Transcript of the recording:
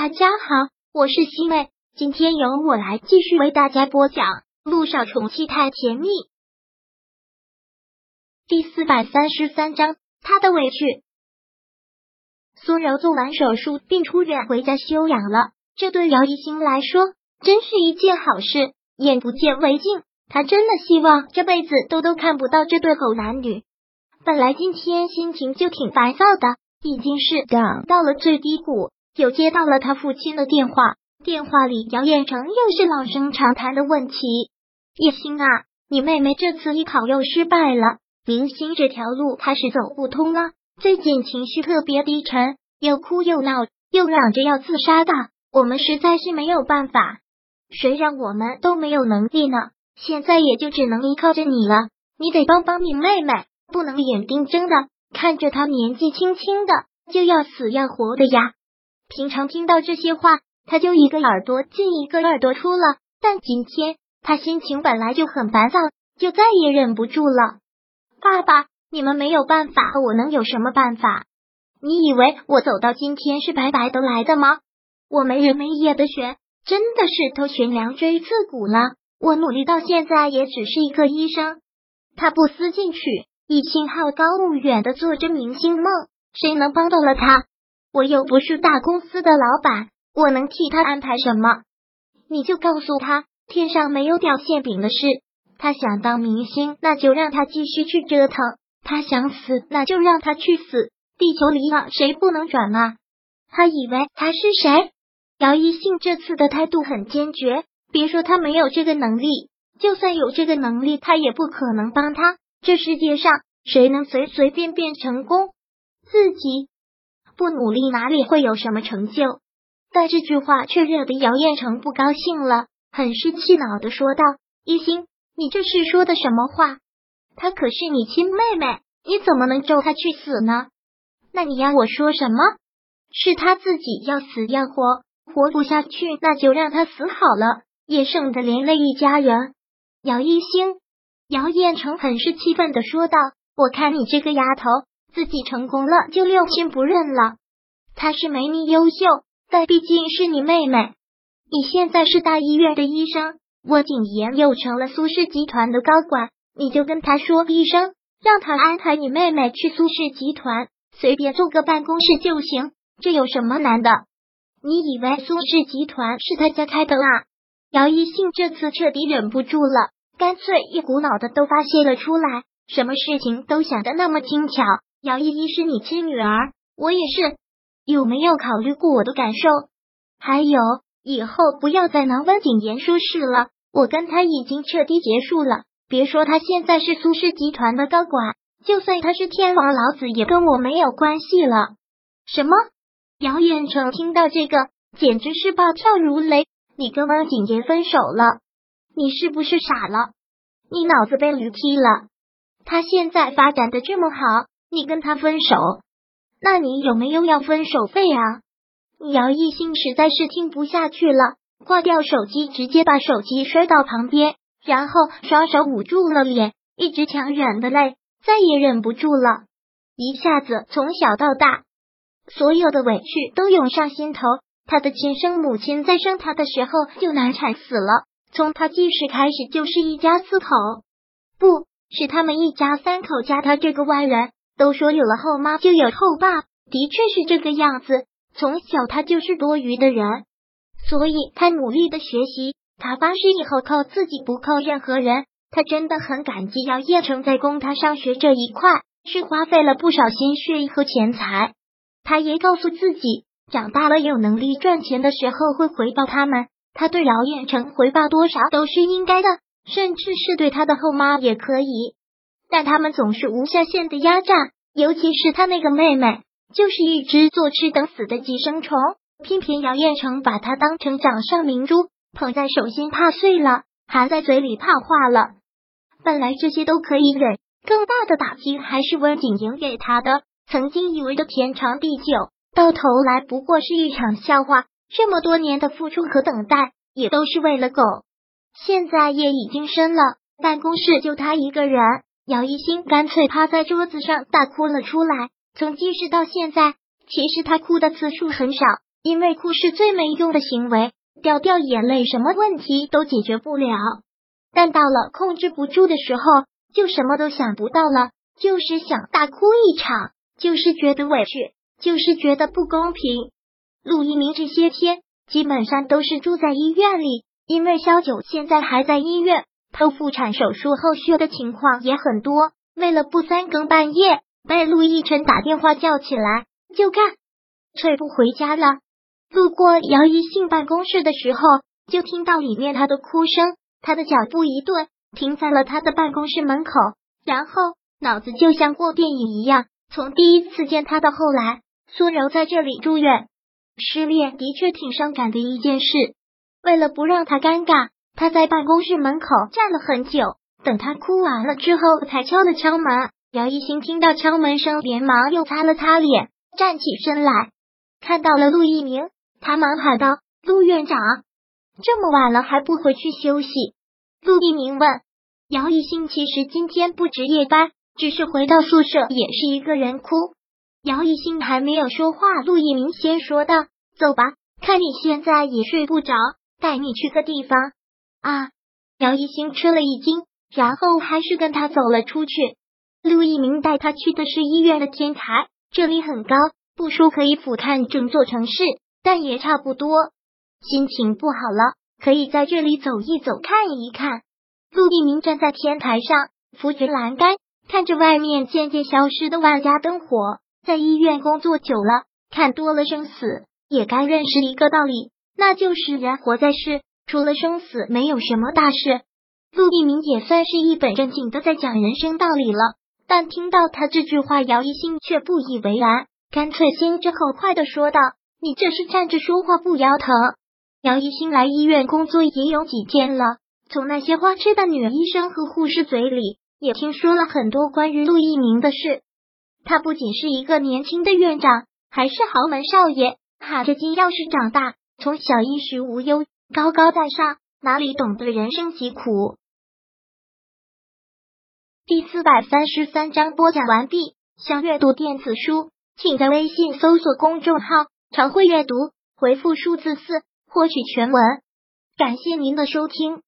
大家好，我是西妹，今天由我来继续为大家播讲《路上宠妻太甜蜜》第四百三十三章。他的委屈。苏柔做完手术并出院回家休养了，这对姚一星来说真是一件好事。眼不见为净，他真的希望这辈子都都看不到这对狗男女。本来今天心情就挺烦躁的，已经是涨到了最低谷。又接到了他父亲的电话，电话里姚彦成又是老生常谈的问题：“叶星啊，你妹妹这次艺考又失败了，明星这条路开始走不通了。最近情绪特别低沉，又哭又闹，又嚷着要自杀的。我们实在是没有办法，谁让我们都没有能力呢？现在也就只能依靠着你了，你得帮帮你妹妹，不能眼睁睁的看着她年纪轻轻的就要死要活的呀。”平常听到这些话，他就一个耳朵进一个耳朵出了。但今天他心情本来就很烦躁，就再也忍不住了。爸爸，你们没有办法，我能有什么办法？你以为我走到今天是白白的来的吗？我没日没夜的学，真的是头悬梁锥刺股了。我努力到现在，也只是一个医生。他不思进取，一心好高骛远的做着明星梦，谁能帮到了他？我又不是大公司的老板，我能替他安排什么？你就告诉他，天上没有掉馅饼的事。他想当明星，那就让他继续去折腾；他想死，那就让他去死。地球离了，谁不能转啊？他以为他是谁？姚一信这次的态度很坚决，别说他没有这个能力，就算有这个能力，他也不可能帮他。这世界上谁能随随便便成功？自己。不努力哪里会有什么成就？但这句话却惹得姚彦成不高兴了，很是气恼的说道：“一心，你这是说的什么话？她可是你亲妹妹，你怎么能咒她去死呢？那你要我说什么？是她自己要死要活，活不下去，那就让她死好了，也省得连累一家人。”姚一星，姚彦成很是气愤的说道：“我看你这个丫头。”自己成功了就六亲不认了，她是没你优秀，但毕竟是你妹妹。你现在是大医院的医生，我景言又成了苏氏集团的高管，你就跟他说一声，让他安排你妹妹去苏氏集团，随便租个办公室就行，这有什么难的？你以为苏氏集团是他家开的啊？姚一信这次彻底忍不住了，干脆一股脑的都发泄了出来，什么事情都想得那么轻巧。姚依依是你亲女儿，我也是。有没有考虑过我的感受？还有，以后不要再拿温景言说事了。我跟他已经彻底结束了。别说他现在是苏氏集团的高管，就算他是天王老子，也跟我没有关系了。什么？姚远成听到这个，简直是暴跳如雷。你跟温景言分手了？你是不是傻了？你脑子被驴踢了？他现在发展的这么好。你跟他分手，那你有没有要分手费啊？姚艺兴实在是听不下去了，挂掉手机，直接把手机摔到旁边，然后双手捂住了脸，一直强忍的泪再也忍不住了，一下子从小到大所有的委屈都涌上心头。他的亲生母亲在生他的时候就难产死了，从他记事开始就是一家四口，不是他们一家三口加他这个外人。都说有了后妈就有后爸，的确是这个样子。从小他就是多余的人，所以他努力的学习。他发誓以后靠自己，不靠任何人。他真的很感激姚叶成在供他上学这一块是花费了不少心血和钱财。他也告诉自己，长大了有能力赚钱的时候会回报他们。他对姚彦成回报多少都是应该的，甚至是对他的后妈也可以。但他们总是无下限的压榨，尤其是他那个妹妹，就是一只坐吃等死的寄生虫。偏偏姚彦成把她当成掌上明珠，捧在手心怕碎了，含在嘴里怕化了。本来这些都可以忍，更大的打击还是温景莹给他的。曾经以为的天长地久，到头来不过是一场笑话。这么多年的付出和等待，也都是为了狗。现在夜已经深了，办公室就他一个人。姚一星干脆趴在桌子上大哭了出来。从记事到现在，其实他哭的次数很少，因为哭是最没用的行为，掉掉眼泪什么问题都解决不了。但到了控制不住的时候，就什么都想不到了，就是想大哭一场，就是觉得委屈，就是觉得不公平。陆一鸣这些天基本上都是住在医院里，因为肖九现在还在医院，剖腹产手术后续的情况也很多。为了不三更半夜被陆亦辰打电话叫起来就干，退不回家了。路过姚一信办公室的时候，就听到里面他的哭声。他的脚步一顿，停在了他的办公室门口，然后脑子就像过电影一样，从第一次见他到后来，苏柔在这里住院，失恋的确挺伤感的一件事。为了不让他尴尬，他在办公室门口站了很久，等他哭完了之后，才敲了敲门。姚一新听到敲门声，连忙又擦了擦脸，站起身来，看到了陆一鸣，他忙喊道：“陆院长。”这么晚了还不回去休息？陆一鸣问。姚一兴其实今天不值夜班，只是回到宿舍也是一个人哭。姚一兴还没有说话，陆一鸣先说道：“走吧，看你现在也睡不着，带你去个地方。”啊！姚一兴吃了一惊，然后还是跟他走了出去。陆一鸣带他去的是医院的天台，这里很高，不说可以俯瞰整座城市，但也差不多。心情不好了，可以在这里走一走，看一看。陆一鸣站在天台上，扶着栏杆，看着外面渐渐消失的万家灯火。在医院工作久了，看多了生死，也该认识一个道理，那就是人活在世，除了生死，没有什么大事。陆一鸣也算是一本正经的在讲人生道理了，但听到他这句话，姚一兴却不以为然，干脆心直口快的说道：“你这是站着说话不腰疼。”姚一新来医院工作也有几天了，从那些花痴的女医生和护士嘴里，也听说了很多关于陆一鸣的事。他不仅是一个年轻的院长，还是豪门少爷，哈着金钥匙长大，从小衣食无忧，高高在上，哪里懂得人生疾苦？第四百三十三章播讲完毕。想阅读电子书，请在微信搜索公众号“常会阅读”，回复数字四。获取全文，感谢您的收听。